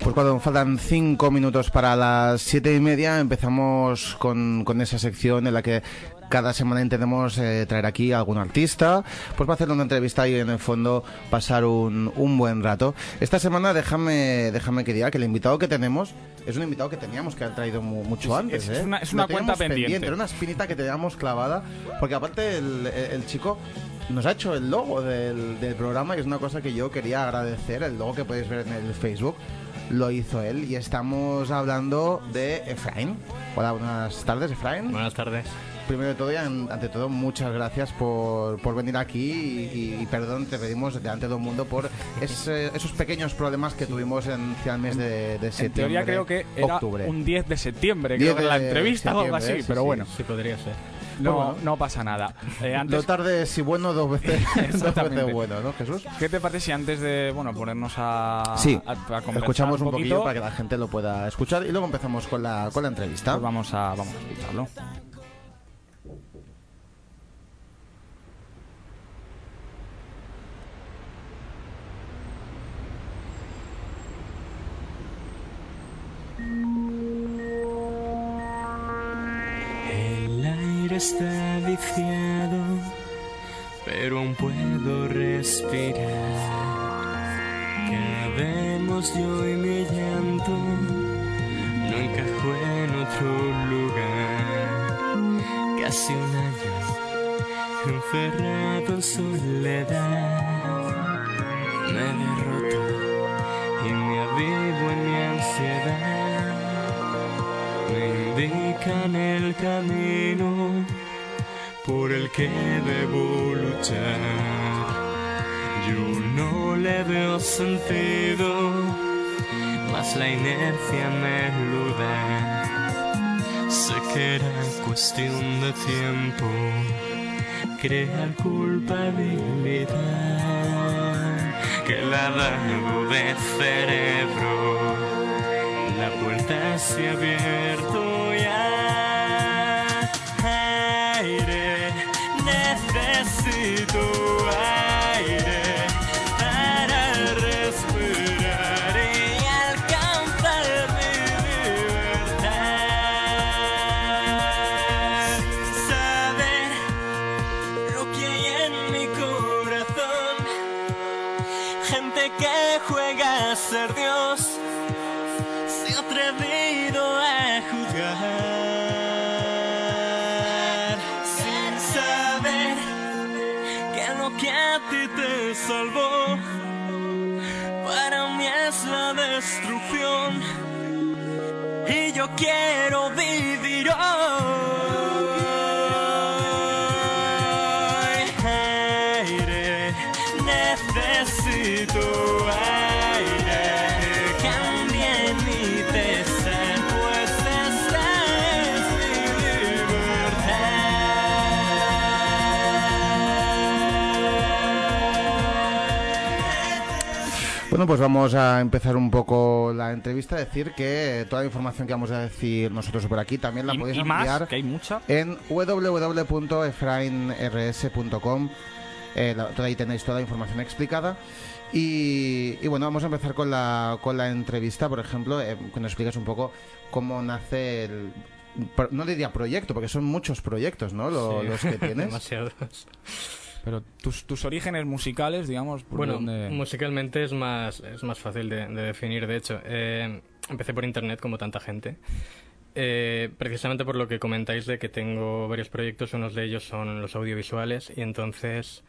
Pues cuando faltan cinco minutos para las siete y media empezamos con, con esa sección en la que cada semana intentemos eh, traer aquí a algún artista, pues va a hacer una entrevista y en el fondo pasar un, un buen rato. Esta semana déjame, déjame que diga que el invitado que tenemos es un invitado que teníamos que haber traído mu- mucho Es- antes. es ¿eh? una- es una cuenta teníamos pendiente. Era una espinita que teníamos clavada, porque aparte el, el- el chico nos ha hecho el logo del, del programa y es una cosa que yo quería agradecer, el logo que podéis ver en el Facebook. Lo hizo él y estamos hablando de Efraín. Hola, buenas tardes, Efraín. Buenas tardes. Primero de todo y an- ante todo, muchas gracias por, por venir aquí y, y perdón, te pedimos delante de todo el mundo por ese- esos pequeños problemas que tuvimos en hacia el mes de, de En septiembre. teoría creo que era octubre. un 10 de septiembre, 10 creo que la entrevista o algo así, sí, pero sí. bueno, Sí, podría ser. no, bueno. no pasa nada. Eh, Lo antes, tarde, si bueno, dos veces, dos veces bueno, ¿no, Jesús? ¿Qué te parece si antes de bueno ponernos a, Sí, a, a conversar escuchamos un poquillo poquito, para que la gente lo pueda escuchar y luego empezamos con la, con la entrevista. pues vamos a vamos a escucharlo. El aire está viciado, pero aún puedo respirar. Cabemos yo y mi llanto, no encajó en otro lugar. Casi un año encerrado en soledad. Me derroto indican el camino por el que debo luchar. Yo no le veo sentido, mas la inercia me eluda. Sé que era cuestión de tiempo crear culpabilidad que lavado de cerebro la puerta se ha abierto Necesito aire para respirar y alcanzar mi libertad. Saber lo que hay en mi corazón, gente que juega a ser Dios yo quiero vivir Bueno, pues vamos a empezar un poco la entrevista. Decir que toda la información que vamos a decir nosotros por aquí también la Y, podéis y más, enviar que hay mucha. en www.efrainrs.com. Eh, la- ahí tenéis toda la información explicada. Y, y bueno, vamos a empezar con la, con la entrevista, por ejemplo, eh, que nos explicas un poco cómo nace el... No diría proyecto, porque son muchos proyectos, ¿no? Lo- Sí, Los que tienes. Demasiados. Pero tus, tus orígenes musicales, digamos, ¿por Bueno, dónde? musicalmente es más, es más fácil de, de definir, de hecho. Eh, empecé por internet como tanta gente. Eh, precisamente por lo que comentáis de que tengo varios proyectos, unos de ellos son los audiovisuales y entonces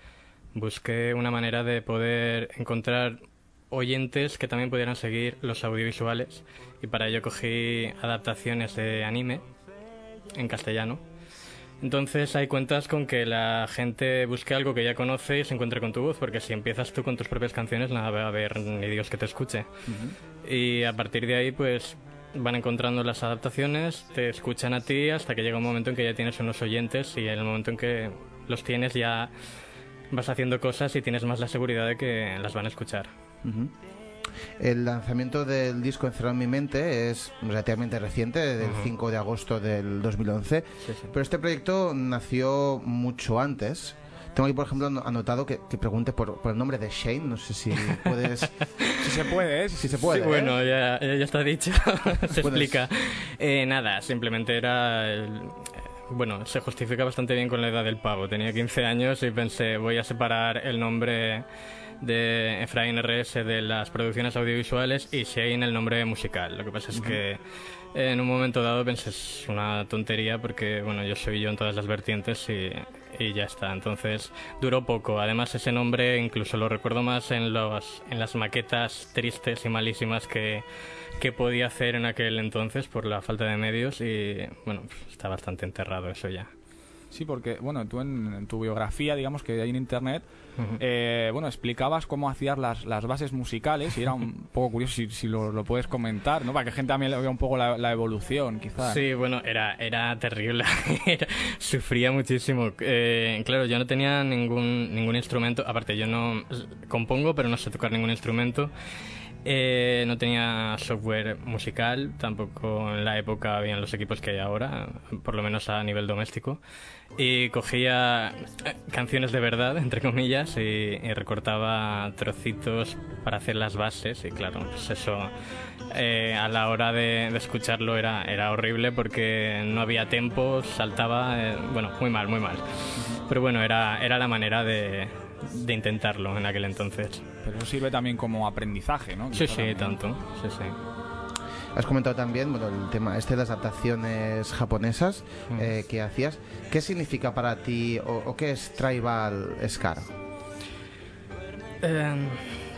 busqué una manera de poder encontrar oyentes que también pudieran seguir los audiovisuales y para ello cogí adaptaciones de anime en castellano. Entonces hay cuentas con que la gente busque algo que ya conoce y se encuentre con tu voz, porque si empiezas tú con tus propias canciones, nada va a haber ni Dios que te escuche. Y a partir de ahí, pues van encontrando las adaptaciones, te escuchan a ti hasta que llega un momento en que ya tienes unos oyentes y en el momento en que los tienes ya vas haciendo cosas y tienes más la seguridad de que las van a escuchar. El lanzamiento del disco Encerrado en mi mente es relativamente reciente, del Ujú. 5 de agosto del 2011, Sí, sí. pero este proyecto nació mucho antes. Tengo aquí, por ejemplo, ano- anotado que, que pregunte por, por el nombre de Shane, no sé si puedes... Si se puede, ¿eh? si se puede. Sí, ¿eh? bueno, ya, ya está dicho, se explica. Eh, nada, simplemente era... el- eh, bueno, se justifica bastante bien con la edad del pavo. Tenía 15 años y pensé, voy a separar el nombre de Efraín RS de las producciones audiovisuales y Shane el nombre musical. Lo que pasa es que en un momento dado pensé, es una tontería porque, bueno, yo soy yo en todas las vertientes y, y ya está. Entonces duró poco. Además, ese nombre incluso lo recuerdo más en, los, en las maquetas tristes y malísimas que, que podía hacer en aquel entonces por la falta de medios y, bueno, está bastante enterrado eso ya. Sí, porque, bueno, tú en, en tu biografía, digamos que hay en internet, eh, bueno, explicabas cómo hacías las, las bases musicales y era un poco curioso si, si lo, lo puedes comentar, ¿no? Para que gente también le vea un poco la, la evolución, quizás. Sí, bueno, era, era terrible. Era- sufría muchísimo. Eh, claro, yo no tenía ningún, ningún instrumento. Aparte, yo no compongo, pero no sé tocar ningún instrumento. Eh, no tenía software musical, tampoco en la época habían los equipos que hay ahora, por lo menos a nivel doméstico. Y cogía eh, canciones de verdad, entre comillas, y, y recortaba trocitos para hacer las bases. Y claro, pues eso eh, a la hora de, de escucharlo era, era horrible porque no había tempo, saltaba, eh, bueno, muy mal, muy mal. Pero bueno, era, era la manera de, de intentarlo en aquel entonces. Pero eso sirve también como aprendizaje, ¿no? Sí, sí, también. tanto. Sí, sí. Has comentado también bueno, el tema este de las adaptaciones japonesas Mm. eh, que hacías. ¿Qué significa para ti o, o qué es Tribal Scar? Eh,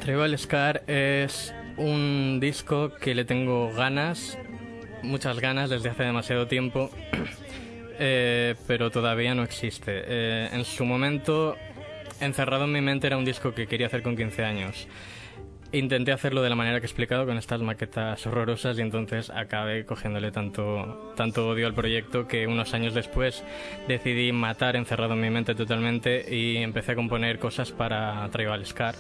Tribal Scar es un disco que le tengo ganas, muchas ganas desde hace demasiado tiempo, eh, pero todavía no existe. Eh, en su momento, encerrado en mi mente, era un disco que quería hacer con 15 años. Intenté hacerlo de la manera que he explicado, con estas maquetas horrorosas, y entonces acabé cogiéndole tanto, tanto odio al proyecto que unos años después decidí matar encerrado en mi mente totalmente y empecé a componer cosas para Tribal Scar.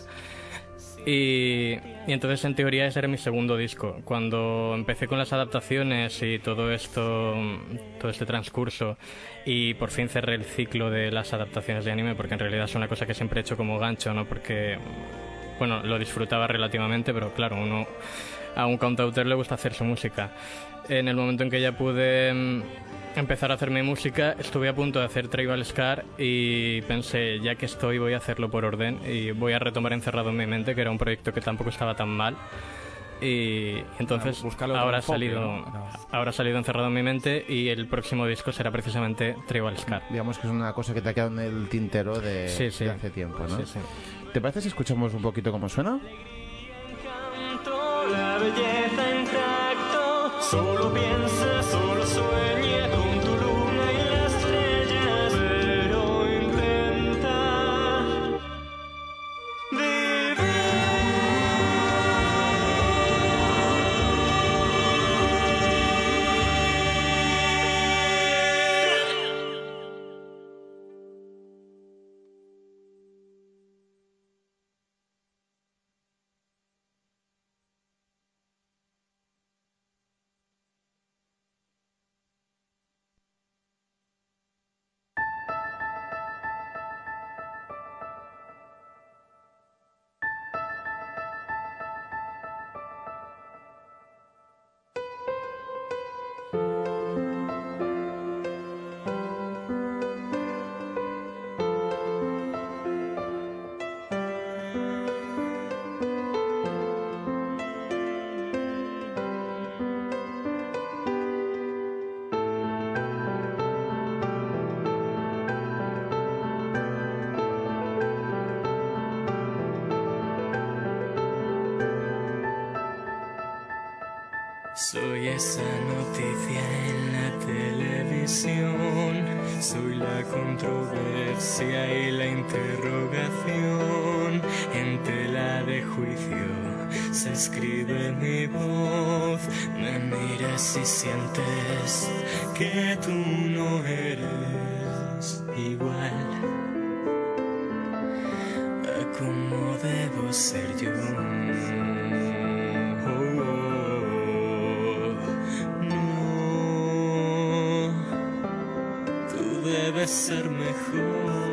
Y, y entonces en teoría ese era mi segundo disco. Cuando empecé con las adaptaciones y todo esto, todo este transcurso, y por fin cerré el ciclo de las adaptaciones de anime, porque en realidad es una cosa que siempre he hecho como gancho, ¿no? Porque, bueno, lo disfrutaba relativamente, pero claro, uno a un cantautor le gusta hacer su música. En el momento en que ya pude mm, empezar a hacer mi música, estuve a punto de hacer Tribal Scar y pensé, ya que estoy, voy a hacerlo por orden y voy a retomar Encerrado en mi mente, que era un proyecto que tampoco estaba tan mal. Y entonces buscarle otro ahora ha salido ¿no? Claro. ahora ha salido encerrado en mi mente y el próximo disco será precisamente Tribal Scar. Digamos que es una cosa que te ha quedado en el tintero de, Sí, sí. de hace tiempo, ¿no? Sí, sí. ¿Te parece si escuchamos un poquito cómo suena? La belleza intacto, solo piensa, esa noticia en la televisión, soy la controversia y la interrogación. En tela de juicio se escribe mi voz, me miras y sientes que tú no eres igual ser mejor.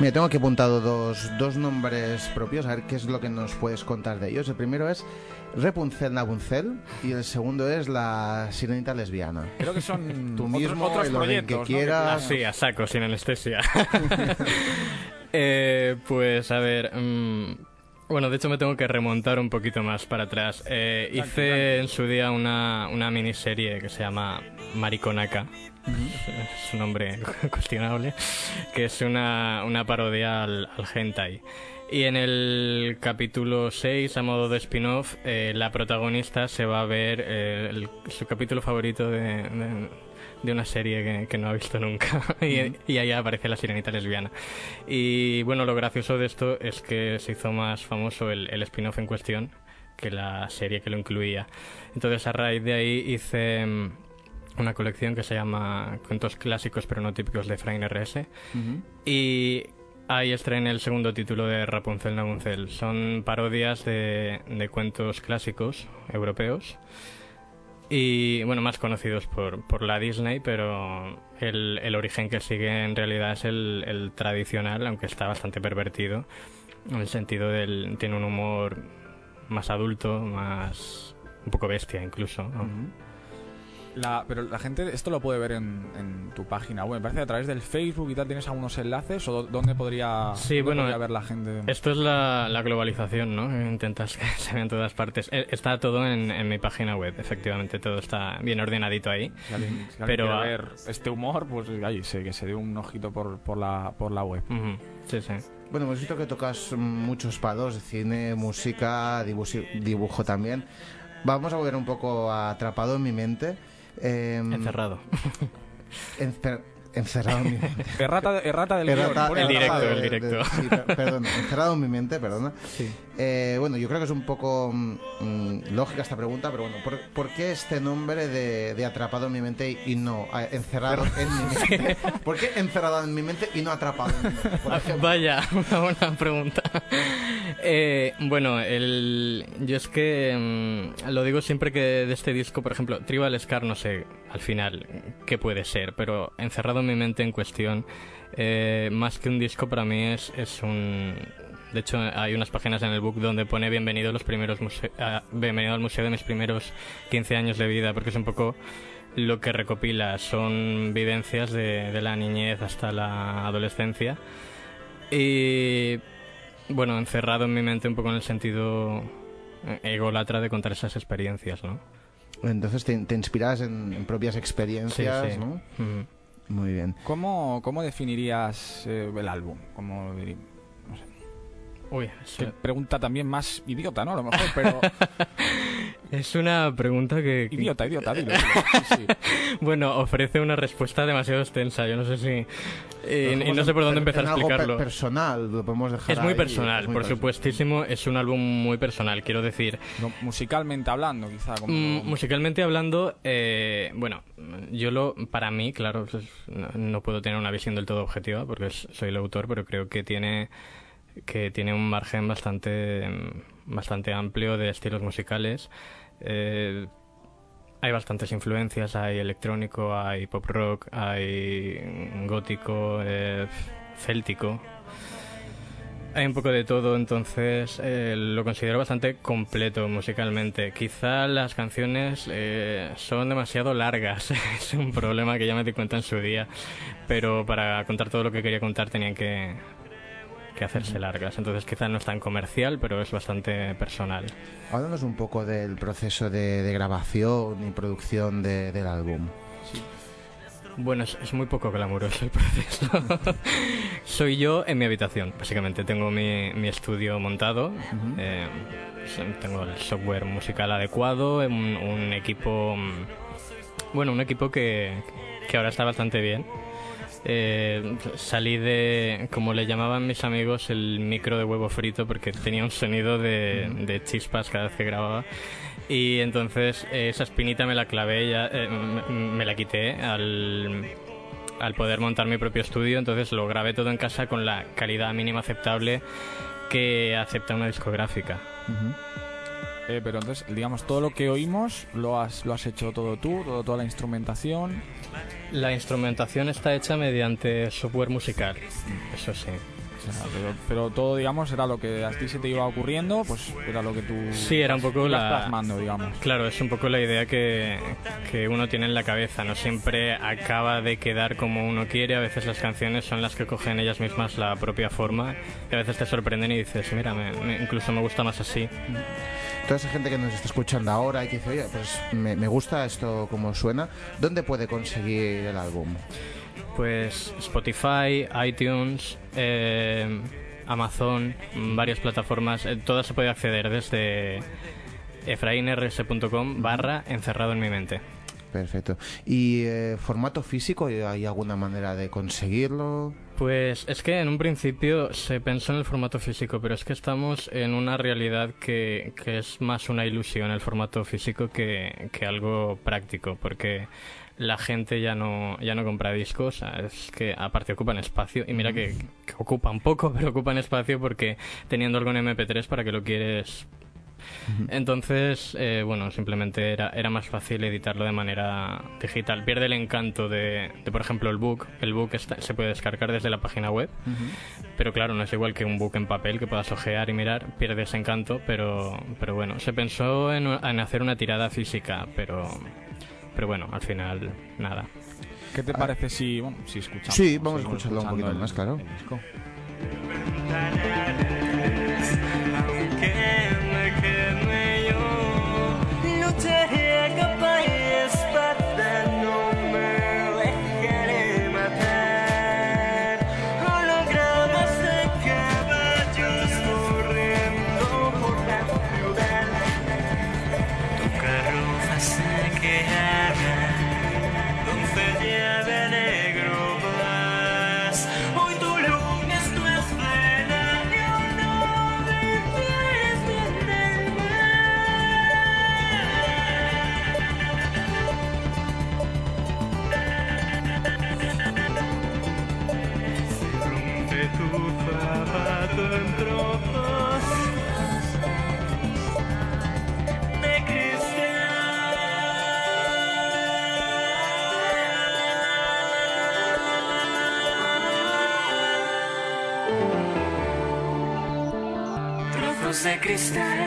Mira, tengo aquí apuntado dos, dos nombres propios, a ver qué es lo que nos puedes contar de ellos. El primero es Repuncel Nabuncel y el segundo es la sirenita lesbiana. Creo que son Tú mismo, otros que proyectos, ¿no? quieras. Así, a saco, sin anestesia. Eh, pues a ver. mm, bueno, de hecho me tengo que remontar un poquito más para atrás. Eh, hice en su día una, una miniserie que se llama Mariconaca. Es un nombre cuestionable. Que es una, una parodia al, al hentai. Y en el capítulo 6, a modo de spin-off, eh, la protagonista se va a ver eh, el- su capítulo favorito de, de- de una serie que, que no ha visto nunca. y, y ahí aparece la sirenita lesbiana. Y bueno, lo gracioso de esto es que se hizo más famoso el, el spin-off en cuestión que la serie que lo incluía. Entonces, a raíz de ahí hice mm, una colección que se llama Cuentos clásicos pero no típicos de Frain RS. Y ahí estrené el segundo título de Rapunzel Nabuncel. Son parodias de, de cuentos clásicos europeos. Y bueno, más conocidos por, por la Disney, pero el, el origen que sigue en realidad es el, el tradicional, aunque está bastante pervertido. En el sentido del. tiene un humor más adulto, más. un poco bestia incluso. ¿no? La- pero la gente esto lo puede ver en, en tu página web. Me parece que a través del Facebook y tal tienes algunos enlaces o dónde podría, Sí, dónde bueno, podría ver la gente. Esto es la, la globalización, ¿no? Intentas que se vea en todas partes. Eh, Está todo en, en mi página web, efectivamente, todo está bien ordenadito ahí. Si alguien, si alguien Pero, ah, ver este humor, pues ahí sí, que se dé un ojito por, por, la, por la web. Sí, sí. Bueno, hemos visto que tocas muchos palos, cine, música, dibujo, dibujo también. Vamos a volver un poco a atrapado en mi mente. Em, Encerrado. encer- encerrado en mi mente. Errata, errata del Errata- guion, el directo, de- el directo. sí, per- perdón, encerrado en mi mente, perdona. Eh, bueno, yo creo que es un poco mm, mm, lógica esta pregunta, pero bueno, ¿por, por qué este nombre de, de atrapado en mi mente y no encerrado en mi mente? ¿Por qué encerrado en mi mente y no atrapado en mi mente? Por ejemplo. Vaya, una buena pregunta. Eh, bueno, el, yo es que mm, lo digo siempre que de este disco, por ejemplo, Tribal Scar, no sé al final qué puede ser, pero encerrado en mi mente en cuestión, eh, más que un disco para mí es, es un... De hecho, hay unas páginas en el book donde pone bienvenido, los primeros muse- bienvenido al museo de mis primeros 15 años de vida, porque es un poco lo que recopila. Son vivencias de, de la niñez hasta la adolescencia. Y bueno, encerrado en mi mente un poco en el sentido eh, ególatra de contar esas experiencias, ¿no? Entonces te, te inspiras en, en propias experiencias. Muy bien. ¿Cómo, cómo definirías eh, el álbum? ¿Cómo. Uy, Qué pregunta también más idiota, ¿no? A lo mejor, pero... es una pregunta que... idiota, idiota, dilo. dilo. Sí, sí. Bueno, ofrece una respuesta demasiado extensa. Yo no sé si Y, y no sé por dónde empezar en a explicarlo. personal, lo podemos dejar Es muy ahí, personal, es muy por personal. supuestísimo, es un álbum muy personal, quiero decir. No, musicalmente hablando, quizá. Como, Mm, musicalmente hablando, eh, bueno, yo lo, para mí, claro, pues, no, no puedo tener una visión del todo objetiva porque es- soy el autor, pero creo que tiene que tiene un margen bastante bastante amplio de estilos musicales. Eh, hay bastantes influencias, hay electrónico, hay pop rock, hay gótico, eh, céltico. Hay un poco de todo, entonces eh, lo considero bastante completo musicalmente. Quizá las canciones eh, son demasiado largas, es un problema que ya me di cuenta en su día, pero para contar todo lo que quería contar tenían que, que hacerse largas. Entonces quizá no es tan comercial, pero es bastante personal. Háblanos un poco del proceso de, de grabación y producción de- del álbum. Bueno, es, es muy poco glamuroso el proceso. Soy yo en mi habitación, básicamente. Tengo mi, mi estudio montado. eh, so- tengo el software musical adecuado, un, un equipo... mm, Bueno, un equipo que, que ahora está bastante bien. Eh, salí de, como le llamaban mis amigos, el micro de huevo frito porque tenía un sonido de, de chispas cada vez que grababa. Y entonces eh, esa espinita me la clavé, ya, eh, me, me la quité al, al poder montar mi propio estudio. Entonces lo grabé todo en casa con la calidad mínima aceptable que acepta una discográfica. Eh, pero entonces, digamos, todo lo que oímos lo has, lo has hecho todo tú, todo, toda la instrumentación. La instrumentación está hecha mediante software musical, eso sí. O sea, pero, pero todo, digamos, era lo que a ti se te iba ocurriendo, pues era lo que tú. Sí, era un poco la- plasmando, digamos. Claro, es un poco la idea que, que uno tiene en la cabeza. No siempre acaba de quedar como uno quiere. A veces las canciones son las que cogen ellas mismas la propia forma. Y a veces te sorprenden y dices, mira, me- me- incluso me gusta más así. Toda esa gente que nos está escuchando ahora y que dice, oye, pues me, gusta esto como suena, ¿dónde puede conseguir el álbum? Pues Spotify, iTunes, eh, Amazon, varias plataformas. eh, todas se puede acceder desde efrainrs.com barra encerrado en mi mente. Perfecto. ¿Y eh, formato físico? ¿Hay alguna manera de conseguirlo? Pues es que en un principio se pensó en el formato físico, pero es que estamos en una realidad que, que es más una ilusión el formato físico que, que algo práctico, porque la gente ya no, ya no compra discos, es que aparte ocupan espacio, y mira que, que ocupan poco, pero ocupan espacio porque teniendo algo en MP3 para que lo quieres entonces, eh, bueno, simplemente era, era más fácil editarlo de manera digital. Pierde el encanto de, de, por ejemplo, el book. El book está- se puede descargar desde la página web, pero claro, no es igual que un book en papel que puedas ojear y mirar. Pierde ese encanto, pero, pero bueno, se pensó en, en hacer una tirada física, pero, pero bueno, al final, nada. ¿Qué te parece si, bueno, si escuchamos? Sí, vamos a escucharlo un poquito el- más, claro. el disco? crystal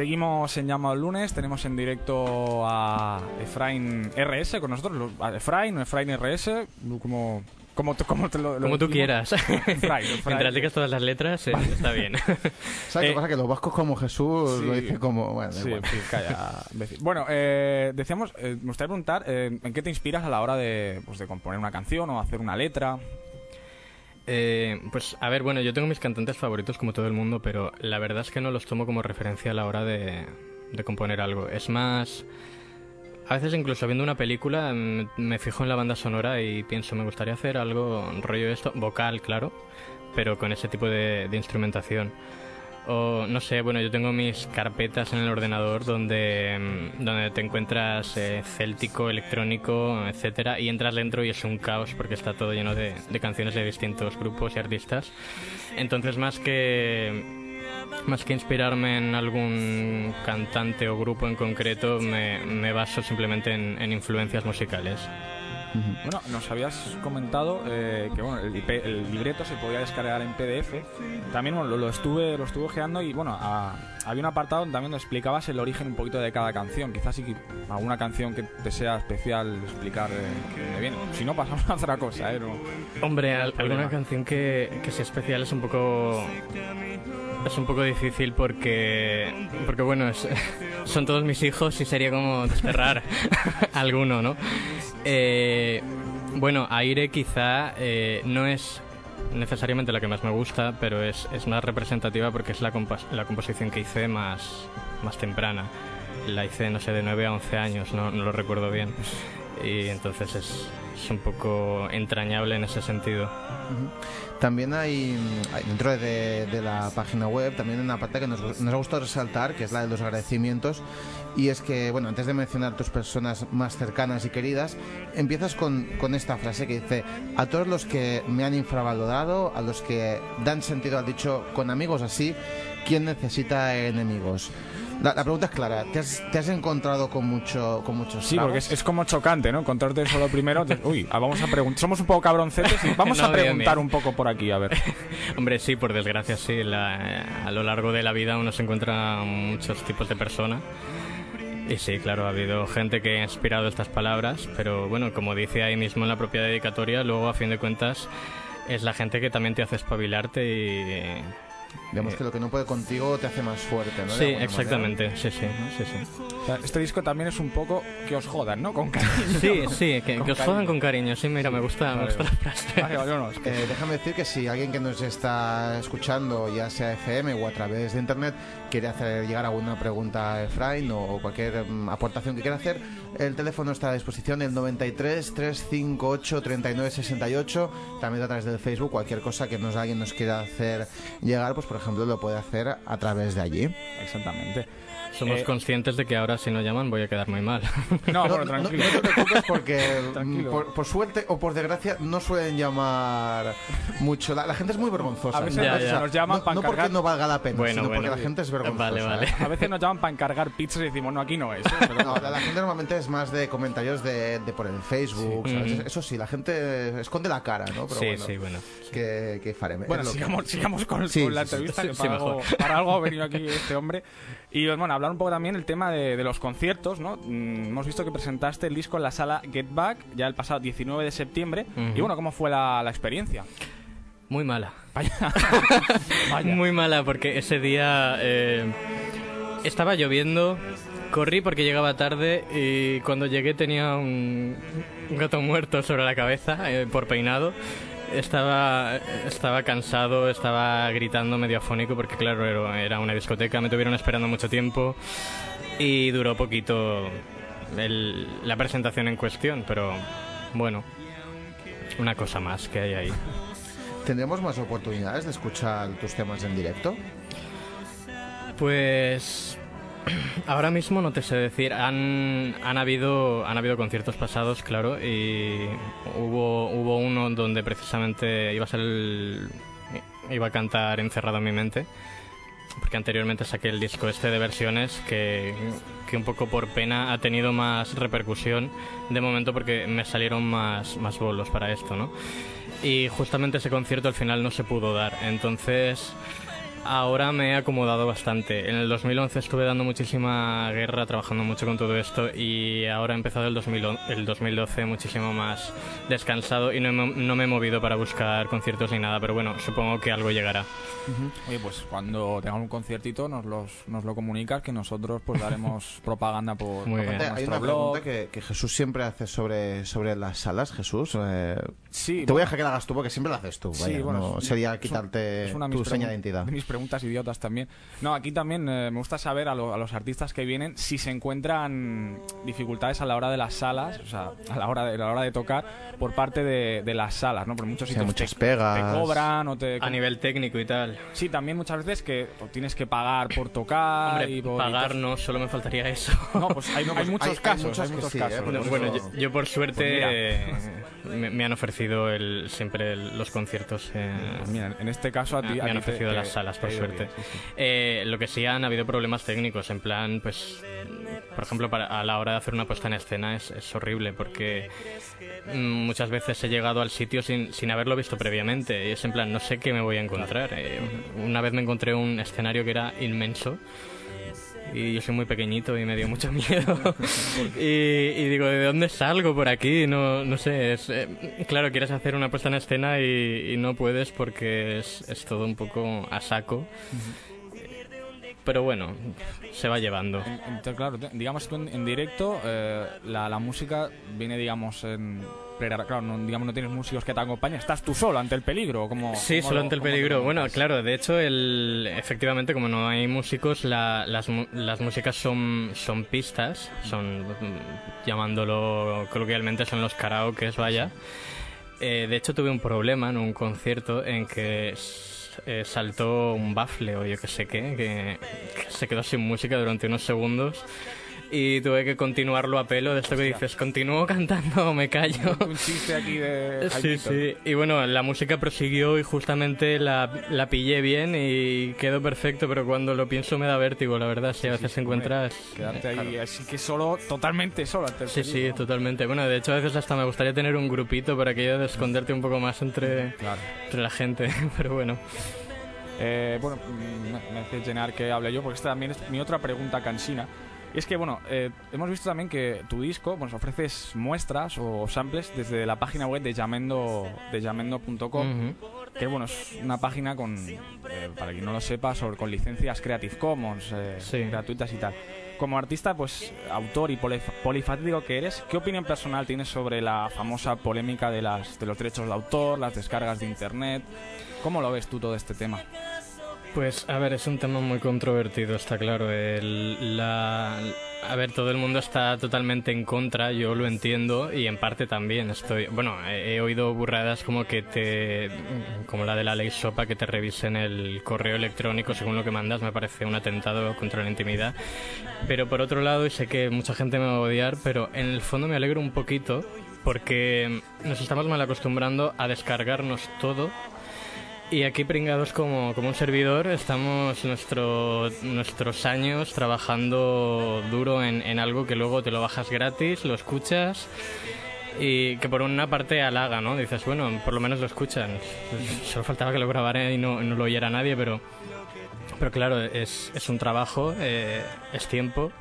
Seguimos en Llama el lunes, tenemos en directo a Efraín RS con nosotros. lo- a Efraín o Efraín RS, como, como, te- como te lo, lo Como tú quieras. Efraín, Efraín. Mientras digas todas las letras, eh, está bien. ¿Sabes qué Eh, pasa? Que los vascos como Jesús sí. lo dice como... Bueno, Sí, igual. sí, calla. Bueno, eh, decíamos, eh, me gustaría preguntar, eh, ¿en qué te inspiras a la hora de, pues, de componer una canción o hacer una letra? Eh, pues a ver, bueno, yo tengo mis cantantes favoritos como todo el mundo, pero la verdad es que no los tomo como referencia a la hora de, de componer algo. Es más, a veces incluso viendo una película mm, me fijo en la banda sonora y pienso, me gustaría hacer algo, rollo esto, vocal, claro, pero con ese tipo de, de instrumentación. O no sé, bueno, yo tengo mis carpetas en el ordenador donde, mm, donde te encuentras eh, céltico, electrónico, etcétera, y entras dentro y es un caos porque está todo lleno de, de canciones de distintos grupos y artistas. Entonces, más que más que inspirarme en algún cantante o grupo en concreto, me, me baso simplemente en, en influencias musicales. Bueno, nos habías comentado eh, que bueno, el, IP el libreto se podía descargar en PDF. También bueno, lo, lo estuve lo estuve ojeando y bueno, a- había un apartado donde también explicabas el origen un poquito de cada canción. Quizás si alguna canción que te sea especial explicar eh, bien. Si no, pasamos a otra cosa, ¿eh? No- Hombre, al- problema. alguna canción que, que sea especial es un poco es un poco difícil porque porque bueno es- son todos mis hijos y sería como desterrar alguno, ¿no? Eh, bueno, Aire quizá eh, no es necesariamente la que más me gusta, pero es, es más representativa porque es la, la composición que hice más, más temprana. La hice, no sé, de 9 a 11 años, no lo recuerdo bien. Y entonces es, es un poco entrañable en ese sentido. También hay, dentro de, de la página web, también una parte que nos, nos ha gustado resaltar, que es la de los agradecimientos. Y es que, bueno, antes de mencionar tus personas más cercanas y queridas, empiezas con, con esta frase que dice, a todos los que me han infravalorado, a los que dan sentido al dicho, con amigos así, ¿quién necesita enemigos? La, la pregunta es clara, ¿te has, te has encontrado con, mucho, con muchos Sí, porque es, es como chocante, ¿no? Encontrarte eso lo primero. entonces, uy, ah, vamos a preguntar. Somos un poco cabroncetes y vamos No, a bien, preguntar bien. un poco por aquí, a ver. Hombre, sí, por desgracia, sí. la- a lo largo de la vida uno se encuentra muchos tipos de personas. Y sí, claro, ha habido gente que ha inspirado estas palabras, pero bueno, como dice ahí mismo en la propia dedicatoria, luego a fin de cuentas es la gente que también te hace espabilarte y... Digamos que lo que no puede contigo te hace más fuerte, ¿no? Sí, exactamente, sí, sí, sí, sí. O sea, este disco también es un poco que os jodan, ¿no? Con cariño. Sí, sí, que, que os cariño. jodan con cariño, sí, mira, me gusta, me Vale, gusta la frase. Vale, vale, no, es que- Eh, déjame decir que si alguien que nos está escuchando, ya sea FM o a través de internet, quiere hacer llegar alguna pregunta a Efraín o cualquier mm, aportación que quiera hacer, el teléfono está a disposición, el 93 358 39 68. También a través del Facebook, cualquier cosa que nos alguien nos quiera hacer llegar, pues por ejemplo lo puede hacer a través de allí. Exactamente. Somos Eh, conscientes de que ahora si no llaman voy a quedar muy mal. No, No, bueno, no- no tranquilo. te preocupes porque mm, Tranquilo. por, por suerte o por desgracia no suelen llamar mucho. La, la gente es muy vergonzosa. A veces Ya, ¿sabes? ya. Nos llaman no, pa' no porque encargar- no valga la pena, Bueno, sino porque bueno. la gente es vergonzosa. Vale, vale. ¿eh? A veces nos llaman para encargar pizzas y decimos, no, aquí no es. ¿eh? Pero- No, la, la gente normalmente es más de comentarios de, de por el Facebook. Sí. ¿sabes? Mm. Eso sí, la gente esconde la cara, ¿no? Pero sí, bueno, sí, bueno. Que, que faremos. Bueno, Es lo que- sigamos, sigamos con, Sí, con la sí, sí. entrevista, que Sí, para, algo, para algo ha venido aquí este hombre. Y bueno, hablar un poco también el tema de, de los conciertos, ¿no? Mm, hemos visto que presentaste el disco en la sala Get Back ya el pasado 19 de septiembre. Ujú. Y bueno, ¿cómo fue la, la experiencia? Muy mala. Vaya. Vaya. Muy mala porque ese día eh, estaba lloviendo, corrí porque llegaba tarde y cuando llegué tenía un, un gato muerto sobre la cabeza eh, por peinado. Estaba, estaba cansado, estaba gritando medio afónico porque claro, era, una discoteca, me tuvieron esperando mucho tiempo y duró poquito el- la presentación en cuestión, pero bueno, una cosa más que hay ahí. ¿Tendremos más oportunidades de escuchar tus temas en directo? Pues Ahora mismo no te sé decir. Han, han, habido, han habido conciertos pasados, claro, y hubo, hubo uno donde precisamente iba a ser el- iba a cantar encerrado en mi mente. Porque anteriormente saqué el disco este de versiones que, que un poco por pena ha tenido más repercusión de momento porque me salieron más, más bolos para esto, ¿no? Y justamente ese concierto al final no se pudo dar. Entonces, ahora me he acomodado bastante. En el 2011 estuve dando muchísima guerra, trabajando mucho con todo esto y ahora he empezado el, 2011 el 2012 muchísimo más descansado y no me, no me he movido para buscar conciertos ni nada, pero bueno, supongo que algo llegará. Oye, pues cuando tengamos un conciertito nos, los, nos lo comunicas que nosotros pues daremos propaganda por, Muy bien. Hay una blog. pregunta que, que Jesús siempre hace sobre, sobre las salas, Jesús. eh, Sí, te voy a bueno, dejar que la hagas tú porque siempre la haces tú. Sí, vaya, bueno, no es- sería es quitarte es una de tu mis seña de identidad. Preguntas idiotas también. No, aquí también eh, me gusta saber a, lo- a los artistas que vienen si se encuentran dificultades a la hora de las salas, o sea, a la hora de, a la hora de tocar por parte de, de las salas, ¿no? Porque muchos Sí, sitios muchas te, pegas. te cobran o te... A nivel técnico y tal. Sí, también muchas veces que o tienes que pagar por tocar Hombre, y por... pagar y no, solo me faltaría eso. No, pues hay, hay muchos hay- hay casos, muchos hay muchos sí, casos. ¿eh? Bueno, Por bueno, eso- yo, yo por suerte Pues eh, me, me han ofrecido el, siempre el- los conciertos. eh, Pues mira, en este caso a ti... me a han ofrecido te- las salas, por suerte. bien, sí, sí. Eh, lo que sí han habido problemas técnicos, en plan, pues, por ejemplo, para, a la hora de hacer una puesta en escena es, es horrible porque mm, muchas veces he llegado al sitio sin, sin haberlo visto previamente y es en plan, no sé qué me voy a encontrar. Eh, una vez me encontré un escenario que era inmenso. Y yo soy muy pequeñito y me dio mucho miedo. y, y digo, ¿de dónde salgo por aquí? No, no sé. Es, eh, claro, quieres hacer una puesta en escena y, no puedes porque es, es todo un poco a saco. Pero bueno, se va llevando. En- Entonces, claro, digamos tú en, en directo, eh, la, la música viene, digamos, en... Claro, no, digamos, no tienes músicos que te acompañen, estás tú solo ante el peligro. Como, Sí, ¿cómo solo lo- ante el peligro. Bueno, claro, de hecho, el, efectivamente, como no hay músicos, la- las, las músicas son, son pistas, son, mm, llamándolo coloquialmente, son los karaokes, vaya. Eh, de hecho, tuve un problema en un concierto en que eh, saltó un bafle o yo que sé qué, que, que se quedó sin música durante unos segundos. Y tuve que continuarlo a pelo de esto que dices, ¿continúo cantando o me callo? Un chiste aquí de... Sí, sí. Y bueno, la música prosiguió y justamente la, la pillé bien y quedó perfecto, pero cuando lo pienso me da vértigo, la verdad. Si a veces sí, encuentras... Quedarte ahí así que solo, totalmente solo Sí, sí, peligro. totalmente. Bueno, de hecho a veces hasta me gustaría tener un grupito para aquello de esconderte un poco más entre, Claro. entre la gente, pero bueno. Eh, bueno, me hace llenar que hable yo, porque esta también es mi otra pregunta cansina. Y es que, bueno, eh, hemos visto también que tu disco, pues ofreces muestras o samples desde la página web de llamendo, de que bueno, es una página con, eh, para quien no lo sepa, sobre, con licencias Creative Commons, eh, Sí. gratuitas y tal. Como artista, pues autor y polif- polifacético que eres, ¿qué opinión personal tienes sobre la famosa polémica de, las, de los derechos de autor, las descargas de internet? ¿Cómo lo ves tú todo este tema? Pues a ver, es un tema muy controvertido, está claro. El- la, a ver, todo el mundo está totalmente en contra, yo lo entiendo y en parte también estoy. Bueno, he, oído burradas como que te. como la de la ley SOPA, que te revisen el correo electrónico según lo que mandas, me parece un atentado contra la intimidad. Pero por otro lado, y sé que mucha gente me va a odiar, pero en el fondo me alegro un poquito porque nos estamos mal acostumbrando a descargarnos todo y aquí, pringados como, como un servidor, estamos nuestro, nuestros años trabajando duro en, en algo que luego te lo bajas gratis, lo escuchas y que por una parte halaga, ¿no? Dices, bueno, por lo menos lo escuchan. Solo faltaba que lo grabara y no, no lo oyera nadie, pero, pero claro, es, es un trabajo, eh, es tiempo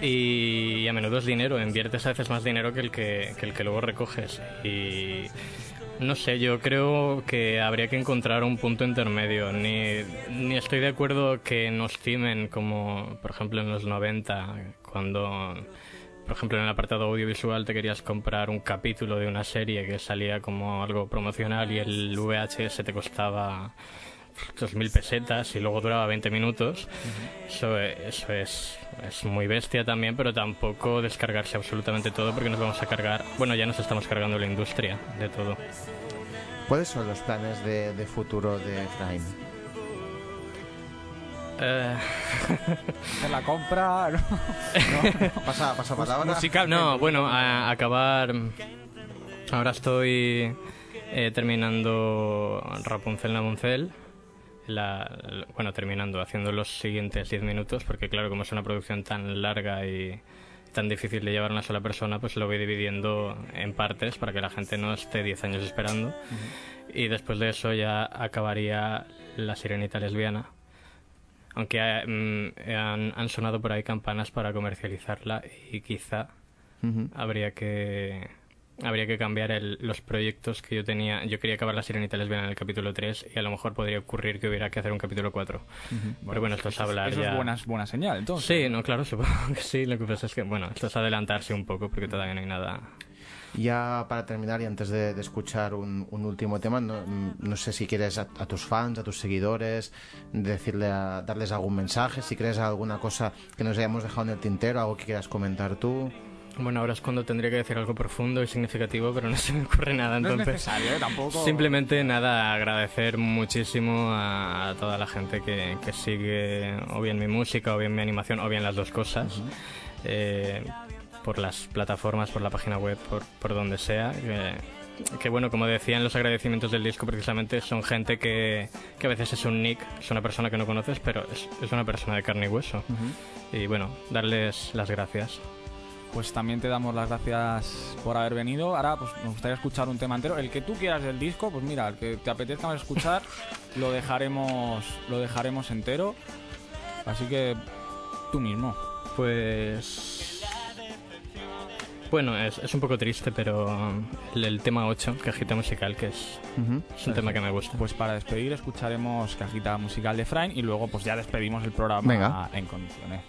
y a menudo es dinero. Inviertes a veces más dinero que el que, que el que luego recoges. Y no sé, yo creo que habría que encontrar un punto intermedio. Ni, ni estoy de acuerdo que nos cimen como, por ejemplo, en los 90, cuando, por ejemplo, en el apartado audiovisual te querías comprar un capítulo de una serie que salía como algo promocional y el VHS te costaba 2.000 pesetas y luego duraba 20 minutos. Eso, eso es, es muy bestia también, pero tampoco descargarse absolutamente todo porque nos vamos a cargar, bueno, ya nos estamos cargando la industria de todo. ¿Cuáles son los planes de, de futuro de Efraín? Eh, Hacer la compra. ¿no? Pasa, pasa palabra. no, bueno, a, acabar. Ahora estoy eh, terminando Rapunzel Rapunzel. La, bueno, terminando, haciendo los siguientes 10 minutos, porque claro, como es una producción tan larga y tan difícil de llevar a una sola persona, pues lo voy dividiendo en partes para que la gente no esté 10 años esperando. Y después de eso ya acabaría La Sirenita Lesbiana. Aunque eh, mm, han, han sonado por ahí campanas para comercializarla y quizá habría que habría que cambiar el- los proyectos que yo tenía. Yo quería acabar la Sirenita lesbiana en el capítulo 3 y a lo mejor podría ocurrir que hubiera que hacer un capítulo 4. Pero bueno, esto es hablar Eso ya... es buena, buena señal, entonces. Sí, no, claro, supongo que sí. Lo que pasa es que, bueno, esto es adelantarse un poco porque todavía no hay nada... Ya para terminar y antes de, de escuchar un, un último tema, no, no sé si quieres a, a tus fans, a tus seguidores, decirle a- darles algún mensaje, si crees alguna cosa que nos hayamos dejado en el tintero, algo que quieras comentar tú. Bueno, ahora es cuando tendría que decir algo profundo y significativo, pero no se me ocurre nada, No es entonces... necesario, ¿eh? Tampoco. Simplemente nada, agradecer muchísimo a, a toda la gente que, que sigue o bien mi música o bien mi animación o bien las dos cosas. Eh, por las plataformas, por la página web, por, por donde sea. Que, que bueno, como decían los agradecimientos del disco, precisamente son gente que, que a veces es un nick, es una persona que no conoces, pero es, es una persona de carne y hueso. Y bueno, darles las gracias. Pues también te damos las gracias por haber venido. Ahora, pues me gustaría escuchar un tema entero. El que tú quieras del disco, pues mira, el que te apetezca más escuchar, lo dejaremos, lo dejaremos entero. Así que tú mismo. Pues. Bueno, es, es un poco triste, pero el, el tema 8, Cajita Musical, que es, es un tema que me gusta. Pues para despedir escucharemos Cajita Musical de Frain y luego pues ya despedimos el programa Venga. en condiciones.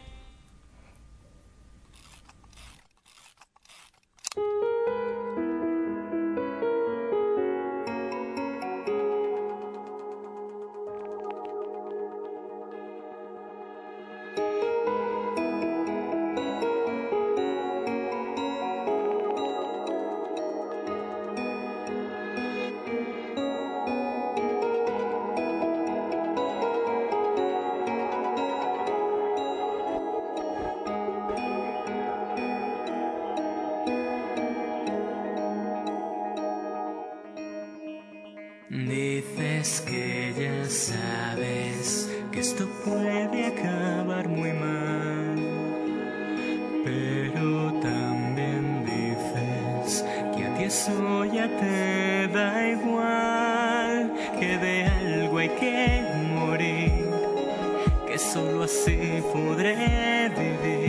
Sabes que esto puede acabar muy mal, pero también dices que a ti eso ya te da igual, que de algo hay que morir, que solo así podré vivir.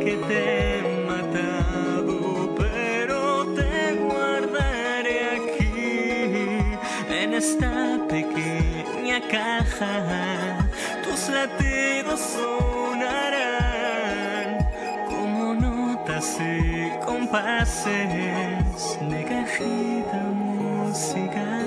Que te he matado, pero te guardaré aquí, en esta pequeña caja. Tus latidos sonarán como notas y compases de cajita musical.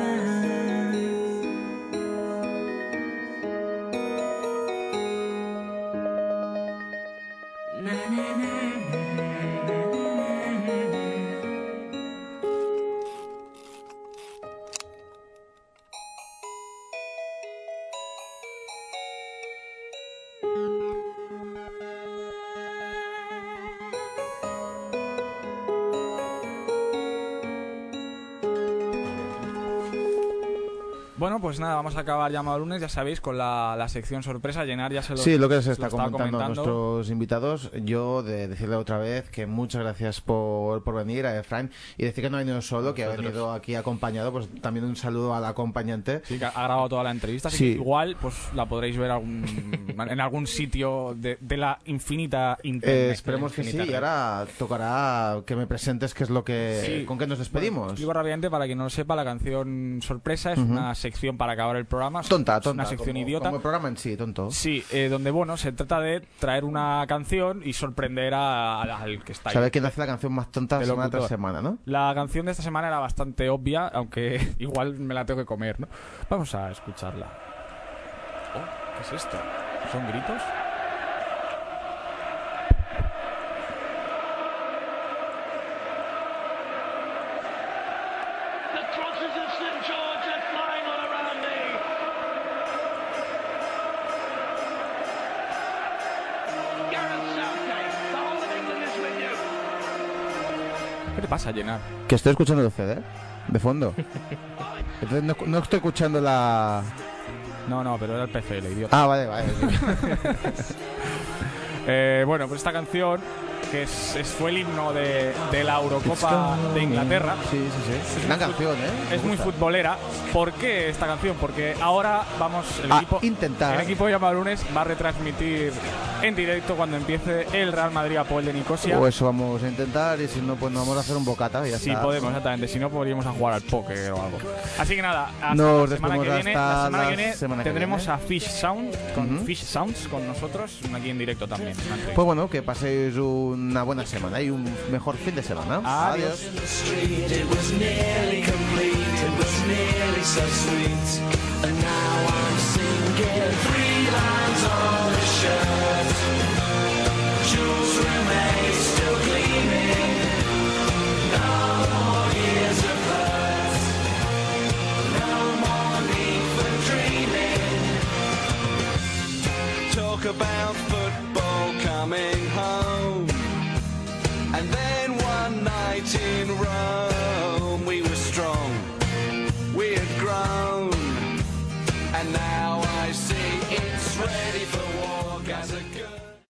Pues nada, vamos a acabar llamado lunes, ya sabéis, con la, la sección sorpresa. Llenar ya se lo Sí, lo que se se está comentando, a nuestros invitados. Yo de decirle otra vez que muchas gracias por, por venir a Efraín y decir que no ha venido solo, que ha venido aquí acompañado. Pues también un saludo al acompañante. Sí, que ha grabado toda la entrevista, así Sí. que igual pues la podréis ver algún- en algún sitio de, de la infinita Eh, internet. esperemos que sí. Y ahora tocará que me presentes qué es lo que Sí. con qué nos despedimos. Explico rápidamente para quien no lo sepa, la canción sorpresa es una sección para acabar el programa. Tonta, tonta. Una sección como, idiota. Como el programa en sí, tonto. Sí, eh, donde bueno, se trata de traer una canción y sorprender a- a- al que está ahí. Sabe quién hace la canción más tonta De semana tras semana, ¿no? La canción de esta semana era bastante obvia, aunque igual me la tengo que comer, ¿no? Vamos a escucharla. Oh, ¿Qué es esto? ¿Son gritos? Pasa, Llenar? Que estoy escuchando el CD de fondo. Entonces no, no estoy escuchando la. No, no, pero era el PCL, idiota. Ah, vale, vale. Eh, bueno, pues esta canción, que es, es- fue el himno de, de la Eurocopa de Inglaterra, Sí, sí, sí. Una canción, ¿eh? Es muy futbolera. ¿Por qué esta canción? Porque ahora vamos, el A equipo, intentar. el equipo llamado lunes va a retransmitir en directo cuando empiece el Real Madrid Apoel de Nicosia. O eso vamos a intentar y si no, pues nos vamos a hacer un bocata y ya Sí, está. podemos, exactamente. Si no, podríamos a jugar al póker o algo. Así que nada, hasta Nos la semana que despedimos viene, la semana que la viene semana que tendremos viene. a Fish Sound, con Ujú. Fish Sounds con nosotros, aquí en directo también. Pues bueno, que paséis una buena semana y un mejor fin de semana. Adiós. the